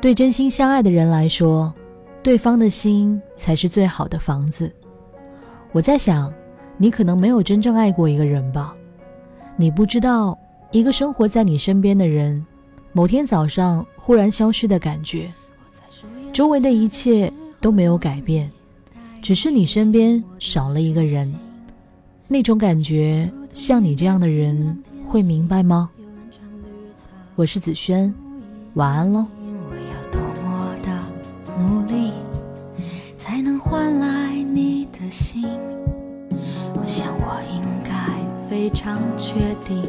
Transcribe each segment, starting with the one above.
对真心相爱的人来说，对方的心才是最好的房子。我在想，你可能没有真正爱过一个人吧？你不知道，一个生活在你身边的人，某天早上忽然消失的感觉，周围的一切都没有改变，只是你身边少了一个人。那种感觉，像你这样的人会明白吗？我是子轩，晚安喽。能换来你的心。我想我应该非常确定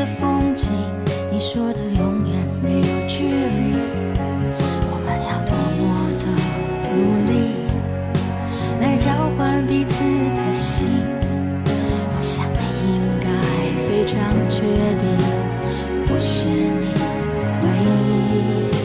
的风景你说的永远没有距离我们要多么的努力来交换彼此的心。我想你应该非常确定我是你唯一。